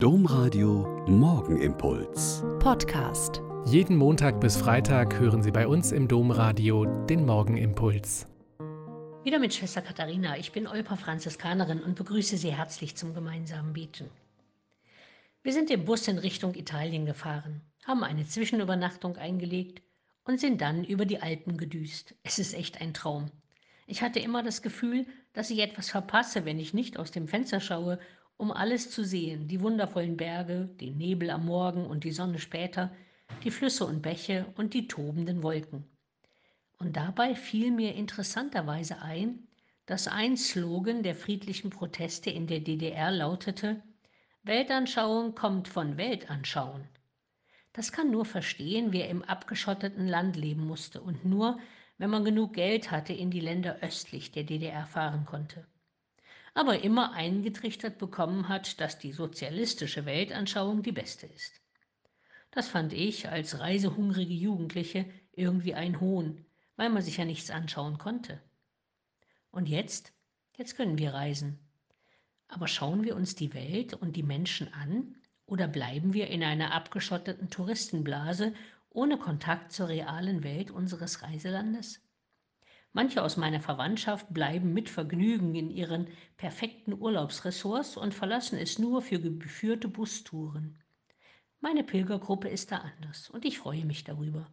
Domradio Morgenimpuls. Podcast. Jeden Montag bis Freitag hören Sie bei uns im Domradio den Morgenimpuls. Wieder mit Schwester Katharina. Ich bin Olpa Franziskanerin und begrüße Sie herzlich zum gemeinsamen Beten. Wir sind im Bus in Richtung Italien gefahren, haben eine Zwischenübernachtung eingelegt und sind dann über die Alpen gedüst. Es ist echt ein Traum. Ich hatte immer das Gefühl, dass ich etwas verpasse, wenn ich nicht aus dem Fenster schaue um alles zu sehen, die wundervollen Berge, den Nebel am Morgen und die Sonne später, die Flüsse und Bäche und die tobenden Wolken. Und dabei fiel mir interessanterweise ein, dass ein Slogan der friedlichen Proteste in der DDR lautete, Weltanschauung kommt von Weltanschauen. Das kann nur verstehen, wer im abgeschotteten Land leben musste und nur, wenn man genug Geld hatte, in die Länder östlich der DDR fahren konnte aber immer eingetrichtert bekommen hat, dass die sozialistische Weltanschauung die beste ist. Das fand ich als reisehungrige Jugendliche irgendwie ein Hohn, weil man sich ja nichts anschauen konnte. Und jetzt? Jetzt können wir reisen. Aber schauen wir uns die Welt und die Menschen an oder bleiben wir in einer abgeschotteten Touristenblase ohne Kontakt zur realen Welt unseres Reiselandes? Manche aus meiner Verwandtschaft bleiben mit Vergnügen in ihren perfekten Urlaubsressorts und verlassen es nur für geführte Bustouren. Meine Pilgergruppe ist da anders und ich freue mich darüber.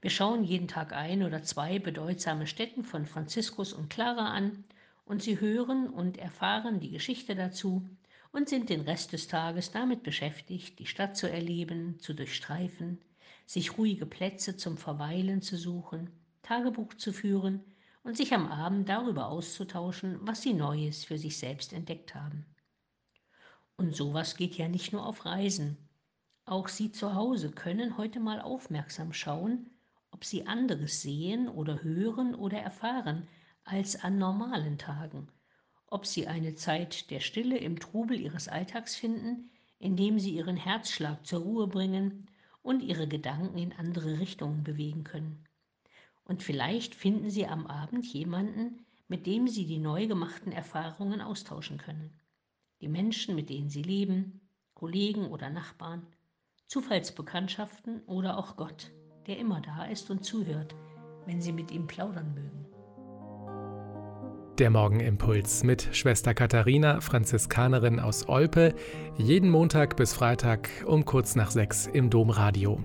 Wir schauen jeden Tag ein oder zwei bedeutsame Stätten von Franziskus und Clara an und sie hören und erfahren die Geschichte dazu und sind den Rest des Tages damit beschäftigt, die Stadt zu erleben, zu durchstreifen, sich ruhige Plätze zum Verweilen zu suchen Tagebuch zu führen und sich am Abend darüber auszutauschen, was sie Neues für sich selbst entdeckt haben. Und sowas geht ja nicht nur auf Reisen. Auch Sie zu Hause können heute mal aufmerksam schauen, ob Sie anderes sehen oder hören oder erfahren als an normalen Tagen, ob Sie eine Zeit der Stille im Trubel Ihres Alltags finden, indem Sie Ihren Herzschlag zur Ruhe bringen und Ihre Gedanken in andere Richtungen bewegen können. Und vielleicht finden Sie am Abend jemanden, mit dem Sie die neu gemachten Erfahrungen austauschen können. Die Menschen, mit denen Sie leben, Kollegen oder Nachbarn, Zufallsbekanntschaften oder auch Gott, der immer da ist und zuhört, wenn Sie mit ihm plaudern mögen. Der Morgenimpuls mit Schwester Katharina, Franziskanerin aus Olpe, jeden Montag bis Freitag um kurz nach sechs im Domradio.